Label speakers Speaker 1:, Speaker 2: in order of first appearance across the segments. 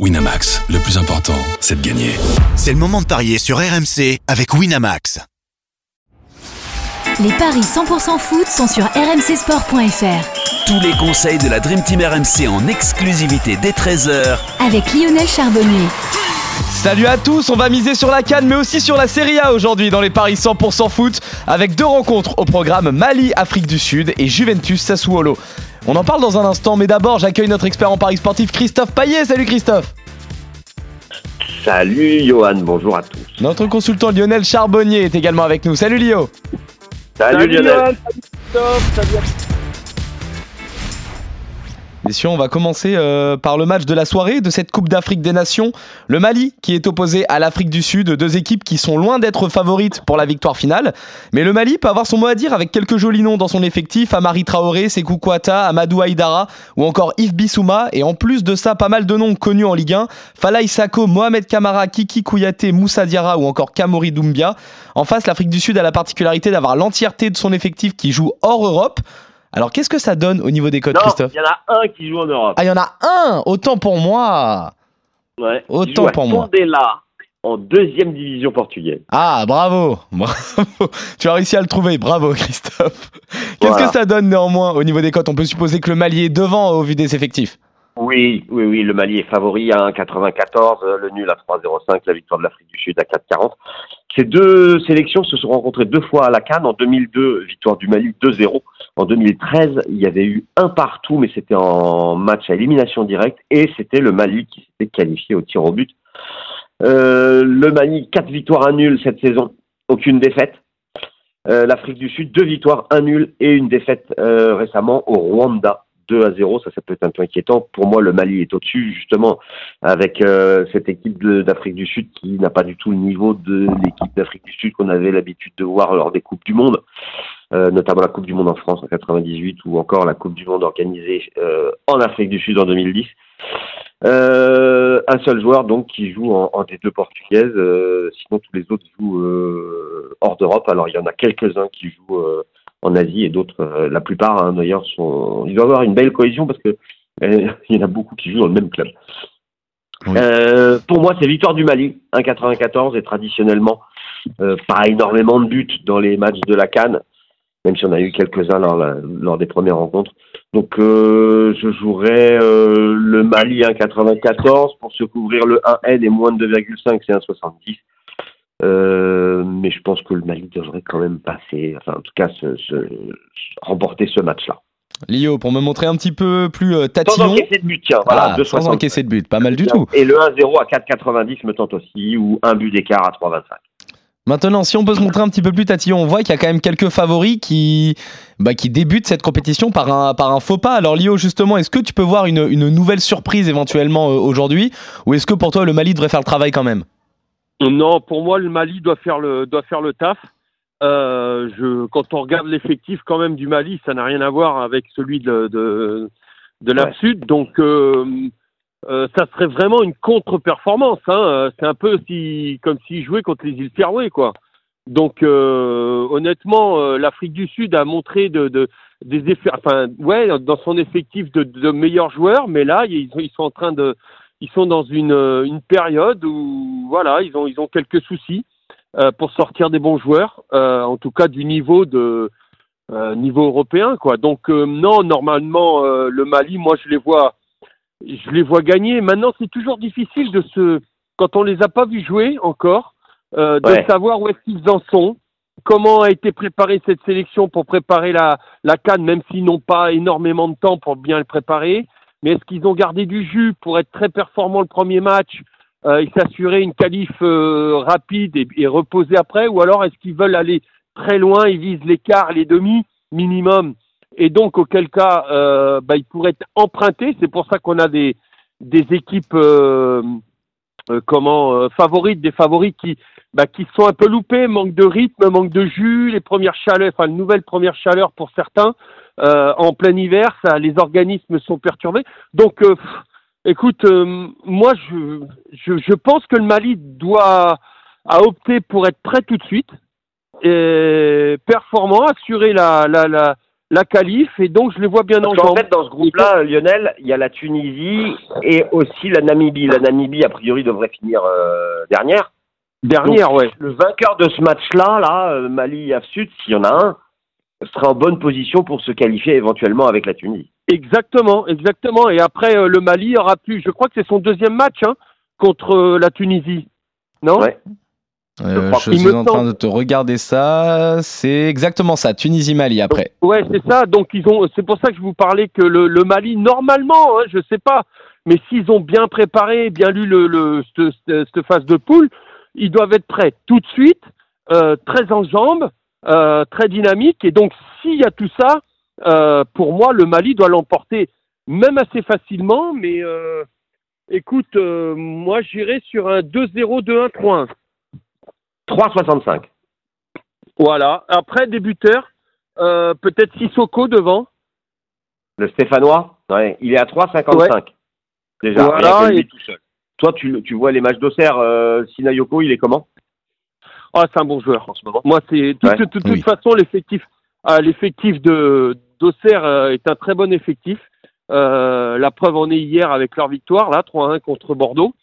Speaker 1: Winamax, le plus important, c'est de gagner.
Speaker 2: C'est le moment de parier sur RMC avec Winamax.
Speaker 3: Les paris 100% foot sont sur rmcsport.fr.
Speaker 4: Tous les conseils de la Dream Team RMC en exclusivité dès 13h
Speaker 3: Avec Lionel Charbonnier.
Speaker 5: Salut à tous, on va miser sur la Cannes mais aussi sur la Serie A aujourd'hui dans les paris 100% foot avec deux rencontres au programme Mali Afrique du Sud et Juventus Sassuolo. On en parle dans un instant, mais d'abord j'accueille notre expert en paris sportif Christophe Paillet. Salut Christophe
Speaker 6: Salut Johan, bonjour à tous.
Speaker 5: Notre consultant Lionel Charbonnier est également avec nous. Salut Lio
Speaker 6: Salut, Lionel.
Speaker 7: Johan, salut Christophe, salut à-
Speaker 5: Messieurs, on va commencer euh, par le match de la soirée de cette Coupe d'Afrique des Nations. Le Mali qui est opposé à l'Afrique du Sud, deux équipes qui sont loin d'être favorites pour la victoire finale. Mais le Mali peut avoir son mot à dire avec quelques jolis noms dans son effectif Amari Traoré, Sekou Kouata, Amadou Haïdara ou encore Yves Bissouma. Et en plus de ça, pas mal de noms connus en Ligue 1 Falaï Sako, Mohamed Kamara, Kiki Kouyaté, Moussa Diarra ou encore Kamori Doumbia. En face, l'Afrique du Sud a la particularité d'avoir l'entièreté de son effectif qui joue hors Europe. Alors qu'est-ce que ça donne au niveau des codes,
Speaker 6: Non,
Speaker 5: Christophe
Speaker 6: il y en a un qui joue en Europe.
Speaker 5: ah, il y en a un Autant pour moi
Speaker 6: Ouais.
Speaker 5: autant pour moi.
Speaker 6: Tondela, en deuxième division portugaise.
Speaker 5: Ah, bravo Bravo Tu as réussi à le trouver, bravo Christophe Qu'est-ce
Speaker 6: Voilà.
Speaker 5: que ça donne néanmoins au niveau des cotes? On peut supposer que le Mali est devant au vu des effectifs.
Speaker 6: Oui, oui, oui, le Mali est favori à 1,94, euh, le nul à 3,05, la victoire de l'Afrique du Sud à 4,40. Ces deux sélections se sont rencontrées deux fois à la Cannes. En 2002, victoire du Mali 2-0. En 2013, il y avait eu un partout, mais c'était en match à élimination directe, et c'était le Mali qui s'était qualifié au tir au but. Euh, le Mali, quatre victoires, un nul cette saison, aucune défaite. Euh, L'Afrique du Sud, deux victoires, un nul et une défaite euh, récemment au Rwanda. 2 à 0, ça, ça peut être un peu inquiétant. Pour moi, le Mali est au-dessus, justement, avec euh, cette équipe d'Afrique du Sud qui n'a pas du tout le niveau de l'équipe d'Afrique du Sud qu'on avait l'habitude de voir lors des Coupes du Monde, euh, notamment la Coupe du Monde en France en 98 ou encore la Coupe du Monde organisée euh, en Afrique du Sud en 2010. Euh, un seul joueur donc qui joue en, en des deux portugaises, euh, sinon tous les autres jouent hors d'Europe. Alors il y en a quelques-uns qui jouent en Asie et d'autres, euh, la plupart hein, d'ailleurs, sont. Il doit y avoir une belle cohésion parce que euh, il y en a beaucoup qui jouent dans le même club.
Speaker 5: Oui.
Speaker 6: Euh, pour moi, c'est victoire du Mali, 1,94 et traditionnellement euh, pas énormément de buts dans les matchs de la Cannes, même si on a eu quelques-uns lors, des premières rencontres. Donc euh, je jouerais euh, le Mali 1,94 pour se couvrir le 1N et moins de 2,5 c'est 1,70. Euh, mais je pense que le Mali devrait quand même passer, enfin en tout cas se, se- remporter ce match-là.
Speaker 5: Lio, pour me montrer un petit peu plus euh,
Speaker 6: Sans
Speaker 5: tatillon.
Speaker 6: encaisser de but, tiens, voilà,
Speaker 5: Ah,
Speaker 6: 2,65.
Speaker 5: sans encaisser de but, pas mal du tout.
Speaker 6: Et le 1-0 à 4,90 me tente aussi, ou un but d'écart à 3,25.
Speaker 5: Maintenant, si on peut se montrer un petit peu plus tatillon, on voit qu'il y a quand même quelques favoris qui, bah, qui débutent cette compétition par un, par un faux pas. Alors Lio, justement, est-ce que tu peux voir une, une nouvelle surprise éventuellement euh, aujourd'hui? Ou est-ce que pour toi, le Mali devrait faire le travail quand même?
Speaker 7: Non, pour moi, le Mali doit faire le, doit faire le taf. Euh, je, quand on regarde l'effectif quand même du Mali, ça n'a rien à voir avec celui de, de, de la
Speaker 6: Ouais.
Speaker 7: Sud. Donc, euh, euh, ça serait vraiment une contre-performance. Hein. C'est un peu si, comme s'ils jouaient contre les îles Féroé, quoi. Donc, honnêtement, l'Afrique du Sud a montré de, de, des effets, enfin, ouais, dans son effectif de, de meilleurs joueurs, mais là, ils, ils sont en train de, ils sont dans une, euh, une période où, voilà, ils ont, ils ont quelques soucis euh, pour sortir des bons joueurs, euh, en tout cas du niveau de euh, niveau européen, quoi. Donc non, normalement, le Mali, moi, je les vois, je les vois gagner. Maintenant, c'est toujours difficile de se, quand on les a pas vus jouer encore, de
Speaker 6: Ouais.
Speaker 7: savoir où est-ce qu'ils en sont. Comment a été préparée cette sélection pour préparer la, la Cannes, même s'ils n'ont pas énormément de temps pour bien le préparer mais est-ce qu'ils ont gardé du jus pour être très performants le premier match euh, et s'assurer une qualif euh, rapide et, reposer après Ou alors est-ce qu'ils veulent aller très loin, ils visent les quarts, les demi minimum? Et donc, auquel cas, euh, bah, ils pourraient être empruntés. C'est pour ça qu'on a des, équipes euh, comment favorites, des favoris qui, bah, qui sont un peu loupés, manque de rythme, manque de jus, les premières chaleurs, enfin, une nouvelle première chaleur pour certains. Euh, en plein hiver, ça, les organismes sont perturbés. Donc, euh, écoute, euh, moi, je, je, je pense que le Mali doit a opté pour être prêt tout de suite, et performant, assurer la, la, la, la qualif et donc je les vois bien en
Speaker 6: Parce qu'en
Speaker 7: jambes.
Speaker 6: fait, dans ce groupe-là, Lionel, il y a la Tunisie et aussi la Namibie. La Namibie, a priori, devrait finir euh, dernière.
Speaker 7: Dernière, ouais.
Speaker 6: Le vainqueur de ce match-là, là, Mali-Af-Sud, s'il y en a un, sera en bonne position pour se qualifier éventuellement avec la Tunisie.
Speaker 7: Exactement, exactement. Et après, euh, le Mali aura pu, je crois que c'est son deuxième match hein, contre euh, la Tunisie. Non?
Speaker 6: Ouais.
Speaker 5: Euh, je suis
Speaker 7: me
Speaker 5: en train de te regarder ça. C'est exactement ça. Tunisie-Mali après.
Speaker 7: Ouais, c'est ça. Donc ils ont, c'est pour ça que je vous parlais que le, le Mali, normalement, hein, je sais pas, mais s'ils ont bien préparé, bien lu le, le cette, cette- cette phase de poule, ils doivent être prêts tout de suite, euh, très en jambes, euh, très dynamiques. Et donc s'il y a tout ça, euh, pour moi, le Mali doit l'emporter, même assez facilement. Mais euh, écoute, moi j'irai sur un 2-0, 2-1, 3-1.
Speaker 6: 3,65.
Speaker 7: Voilà. Après débuteur, peut-être Sissoko devant.
Speaker 6: Le Stéphanois, ouais, il est à 3,55. Déjà,
Speaker 7: Voilà, et-
Speaker 6: tout seul. Toi, tu, vois les matchs d'Auxerre, Sinayoko, il est comment?
Speaker 7: Ah, c'est un bon joueur.
Speaker 6: en ce moment
Speaker 7: Moi, c'est
Speaker 6: Ouais.
Speaker 7: de toute
Speaker 5: Oui.
Speaker 7: façon l'effectif. ah, l'effectif de d'Auxerre euh, est un très bon effectif. Euh, la preuve en est hier avec leur victoire là, 3-1 contre Bordeaux.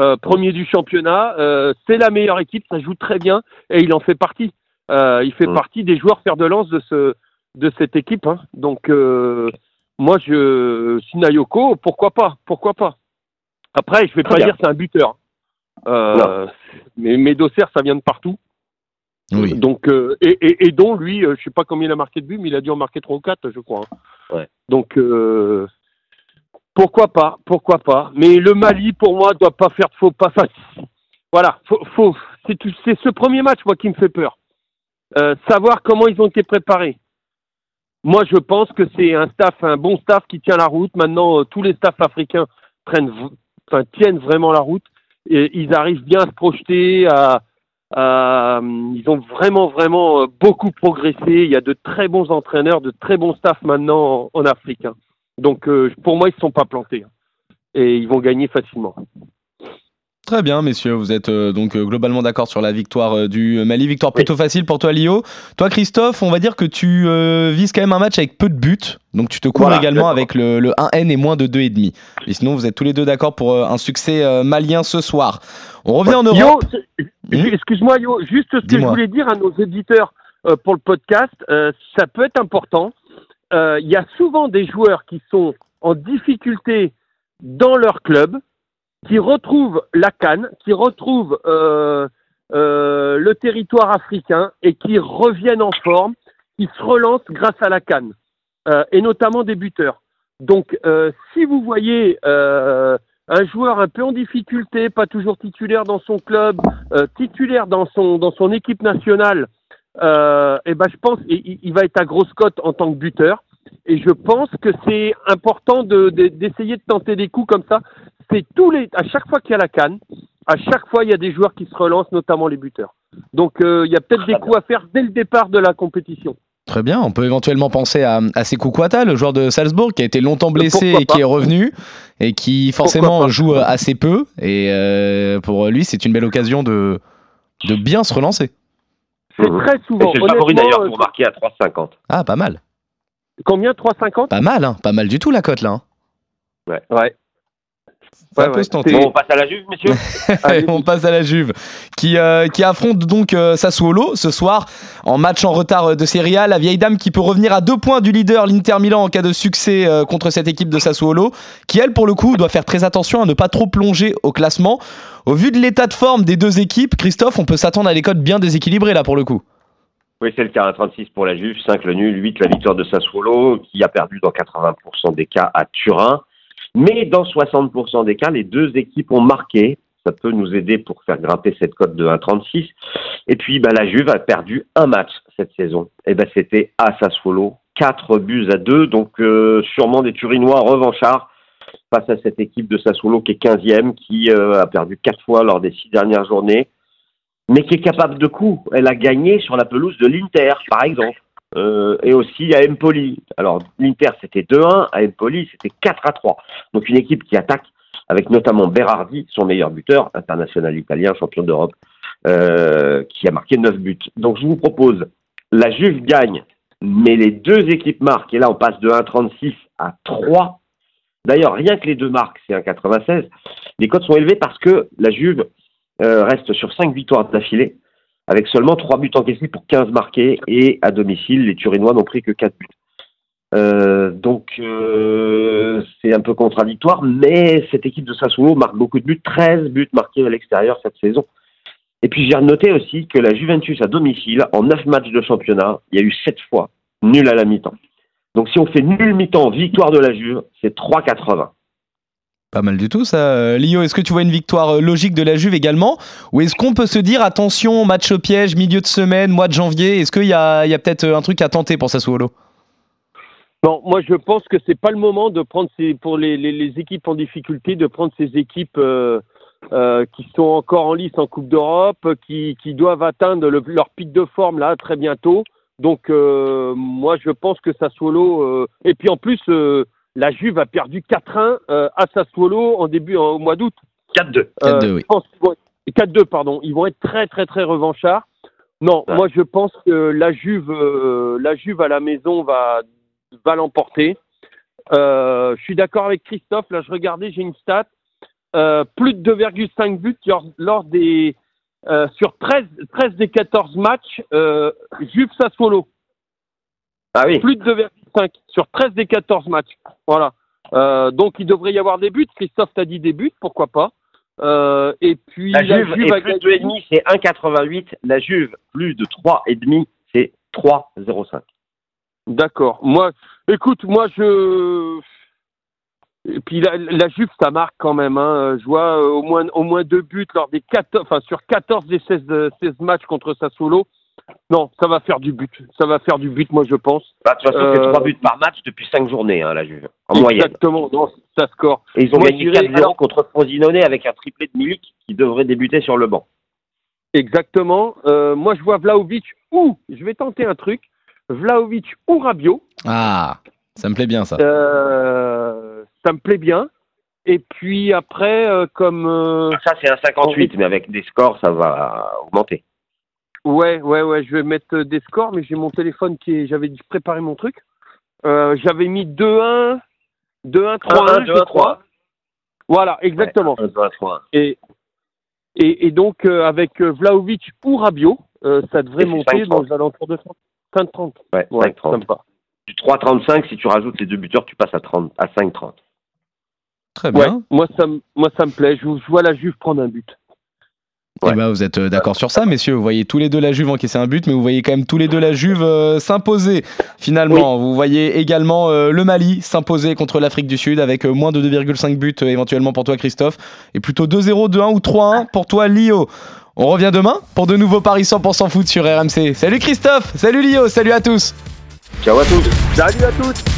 Speaker 7: Euh, premier du championnat, euh, c'est la meilleure équipe, ça joue très bien et il en fait partie. Euh, il fait
Speaker 6: Mm.
Speaker 7: partie des joueurs fer de lance de ce de cette équipe. hein. Donc euh, moi, je Sinayoko, pourquoi pas, pourquoi pas. Après, je vais
Speaker 6: Très
Speaker 7: pas
Speaker 6: bien.
Speaker 7: dire c'est un buteur. Euh, mais mais d'Auxerre, ça vient de partout.
Speaker 5: Oui.
Speaker 7: Donc euh, et, et, et dont lui, euh, je sais pas combien il a marqué de buts, mais il a dû en marquer trois ou quatre, je crois. hein.
Speaker 6: Ouais.
Speaker 7: Donc euh, pourquoi pas, pourquoi pas. Mais le Mali, pour moi, doit pas faire de faux pas. Enfin, voilà, faut, faut, c'est ce premier match moi qui me fait peur. Savoir comment ils ont été préparés. Moi, je pense que c'est un staff, un bon staff qui tient la route. Maintenant, tous les staffs africains prennent, v- enfin, tiennent vraiment la route ils arrivent bien à se projeter, à- ils ont vraiment, vraiment euh, beaucoup progressé. Il y a de très bons entraîneurs, de très bons staffs maintenant en, en Afrique. hein. Donc, euh, pour moi, ils ne sont pas plantés hein. et ils vont gagner facilement.
Speaker 5: Très bien, messieurs. Vous êtes euh, donc euh, globalement d'accord sur la victoire euh, du Mali. Victoire plutôt facile pour toi, Lio. Toi, Christophe, on va dire que tu vises quand même un match avec peu de buts. Donc tu te cours
Speaker 6: Voilà,
Speaker 5: également avec le, le 1N et moins de 2,5. Et sinon, vous êtes tous les deux d'accord pour un succès malien ce soir. On revient en Europe. Hmm
Speaker 7: excuse-moi, Yo, juste ce que je voulais dire à nos éditeurs pour le podcast, ça peut être important. Il y a souvent des joueurs qui sont en difficulté dans leur club, qui retrouvent la canne, qui retrouvent euh, euh, le territoire africain et qui reviennent en forme, qui se relancent grâce à la canne, euh, et notamment des buteurs. Donc, euh, si vous voyez euh, un joueur un peu en difficulté, pas toujours titulaire dans son club, euh, titulaire dans son dans son équipe nationale, et ben je pense il, va être à grosse cote en tant que buteur. Et je pense que c'est important de- de- d'essayer de, tenter des coups comme ça. C'est tous les à chaque fois qu'il y a la canne, à chaque fois il y a des joueurs qui se relancent, notamment les buteurs. Donc euh, il y a peut-être des coups à faire dès le départ de la compétition.
Speaker 5: Très bien. On peut éventuellement penser à, à Sekou Kouata, le joueur de Salzbourg, qui a été longtemps blessé
Speaker 7: Pourquoi
Speaker 5: et qui est revenu et qui forcément joue euh, assez peu. Et euh, pour lui, c'est une belle occasion de, de bien se relancer.
Speaker 7: C'est très souvent.
Speaker 6: c'est le favori d'ailleurs
Speaker 7: euh,
Speaker 6: pour marquer à 3,50.
Speaker 5: Ah, pas mal.
Speaker 7: Combien? 3,50
Speaker 5: Pas mal, hein. Pas mal du tout la cote là. hein.
Speaker 7: Ouais.
Speaker 5: Ça
Speaker 7: Ouais,
Speaker 5: peut se tenter.
Speaker 6: Bon, on passe à la Juve, messieurs
Speaker 5: on passe à la Juve qui, euh, qui affronte donc euh, Sassuolo ce soir en match en retard euh, de Serie A. La vieille dame qui peut revenir à deux points du leader l'Inter Milan en cas de succès euh, contre cette équipe de Sassuolo qui elle pour le coup doit faire très attention à ne pas trop plonger au classement. Au vu de l'état de forme des deux équipes, Christophe, on peut s'attendre à des cotes bien déséquilibrées là pour le coup.
Speaker 6: Oui, c'est le cas. 36 pour la Juve, 5 le nul, 8 la victoire de Sassuolo, qui a perdu dans 80% des cas à Turin. Mais dans 60% des cas, les deux équipes ont marqué. Ça peut nous aider pour faire grimper cette cote de 1,36. Et puis, bah, la Juve a perdu un match cette saison. Et ben, c'était à Sassuolo, 4 buts à 2. Donc, euh, sûrement des Turinois revanchards face à cette équipe de Sassuolo qui est 15e, qui euh, a perdu 4 fois lors des 6 dernières journées mais qui est capable de coups. Elle a gagné sur la pelouse de l'Inter, par exemple. Euh, et aussi à Empoli. Alors, l'Inter, c'était 2-1, à Empoli, c'était 4-3. Donc, une équipe qui attaque, avec notamment Berardi, son meilleur buteur, international italien, champion d'Europe, euh, qui a marqué 9 buts. Donc, je vous propose, la Juve gagne mais les deux équipes marquent, et là on passe de 1,36 à 3. D'ailleurs, rien que les deux marques, c'est 1,96. Les cotes sont élevées parce que la Juve euh, reste sur 5 victoires d'affilée, avec seulement 3 buts encaissés pour 15 marqués, et à domicile, les Turinois n'ont pris que 4 buts. Euh, donc euh, c'est un peu contradictoire, mais cette équipe de Sassuolo marque beaucoup de buts, 13 buts marqués à l'extérieur cette saison. Et puis j'ai noté aussi que la Juventus à domicile, en 9 matchs de championnat, il y a eu 7 fois nul à la mi-temps. Donc si on fait nul mi-temps, victoire de la Juve, c'est 3,80.
Speaker 5: Pas mal du tout ça. Euh, Lio, est-ce que tu vois une victoire euh, logique de la Juve également? Ou est-ce qu'on peut se dire, attention, match au piège, milieu de semaine, mois de janvier, est-ce qu'il y a, y a peut-être un truc à tenter pour Sassuolo?
Speaker 7: Non, moi je pense que c'est pas le moment de prendre pour les, équipes en difficulté, de prendre ces équipes euh, euh, qui sont encore en lice en Coupe d'Europe, qui, qui doivent atteindre le- leur pic de forme là très bientôt. Donc euh, moi je pense que Sassuolo euh, et puis en plus euh, la Juve a perdu 4-1 euh, à Sassuolo en début en- au mois d'août.
Speaker 6: 4-2.
Speaker 5: 4-2,
Speaker 7: Euh,
Speaker 5: oui.
Speaker 7: je pense qu'ils vont être- 4-2 pardon, ils vont être très très très revanchards. Non,
Speaker 6: Ouais.
Speaker 7: moi je pense que la Juve euh, la Juve à la maison va va l'emporter. Euh, je suis d'accord avec Christophe, là je regardais, j'ai une stat euh, plus de 2,5 buts lors, lors des euh, sur 13, 13 des 14 matchs euh, Juve Sassuolo
Speaker 6: Ah oui.
Speaker 7: plus de 2,5 sur 13 des 14 matchs. Voilà. Euh, donc il devrait y avoir des buts. Christophe t'a dit des buts, pourquoi pas. Euh, et puis
Speaker 6: La Juve,
Speaker 7: Juve a
Speaker 6: est plus de
Speaker 7: gagné.
Speaker 6: 2,5, c'est 1,88. La Juve, plus de 3,5, c'est 3,05.
Speaker 7: D'accord. Moi, écoute, moi je. Et puis la, la Juve, ça marque quand même. Hein. Je vois euh, au moins au moins deux buts lors des 14, enfin sur 14 des 16, euh, 16 matchs contre Sassuolo. Non, ça va faire du but. Ça va faire du but, moi je pense.
Speaker 6: Bah, de toute façon, c'est
Speaker 7: Euh,
Speaker 6: 3 buts par match depuis 5 journées, hein, la Juve, en moyenne.
Speaker 7: Exactement. Non, ça score.
Speaker 6: Et ils ont
Speaker 7: Moi,
Speaker 6: gagné
Speaker 7: je dirais-
Speaker 6: 4-0
Speaker 7: alors-
Speaker 6: contre Frosinone avec un triplé de Milik qui devrait débuter sur le banc.
Speaker 7: Exactement. Euh, moi, je vois Vlaovic ou, je vais tenter un truc, Vlaovic ou Rabiot.
Speaker 5: Ah, ça me plaît bien ça.
Speaker 7: Euh, ça me plaît bien. Et puis après, euh, comme... euh,
Speaker 6: Ça, c'est un 58, mais avec des scores, ça va augmenter.
Speaker 7: Ouais, ouais, ouais, je vais mettre euh, des scores, mais j'ai mon téléphone qui est... J'avais dû préparer mon truc. Euh, J'avais mis 2-1, 2-1, 3-1,
Speaker 6: 2-1,
Speaker 7: je crois. Voilà, exactement.
Speaker 6: Ouais, un, deux, un, trois.
Speaker 7: Et, et, et donc, euh, avec Vlaovic ou Rabiot, euh, ça devrait monter
Speaker 6: 5-30.
Speaker 7: dans les alentours de 30. 30.
Speaker 6: Ouais,
Speaker 7: Ouais,
Speaker 6: 5-30.
Speaker 7: sympa.
Speaker 6: Du 3,35, si tu rajoutes les deux buteurs, tu passes à, 30, à 5,30.
Speaker 5: Très
Speaker 7: Ouais,
Speaker 5: bien.
Speaker 7: moi ça, me- moi ça me plaît. Je, je vois la Juve prendre un but.
Speaker 5: Eh ben, vous êtes euh, d'accord sur ça, messieurs. Vous voyez tous les deux la Juve encaisser un but, mais vous voyez quand même tous les deux la Juve euh, s'imposer finalement. Vous voyez également euh, le Mali s'imposer contre l'Afrique du Sud avec euh, moins de 2,5 buts euh, éventuellement pour toi, Christophe, et plutôt 2-0, 2-1 ou 3-1 pour toi, Lio. On revient demain pour de nouveaux paris 100% foot sur RMC. Salut Christophe, salut Lio, salut à tous.
Speaker 6: Ciao à tous
Speaker 7: Salut à tous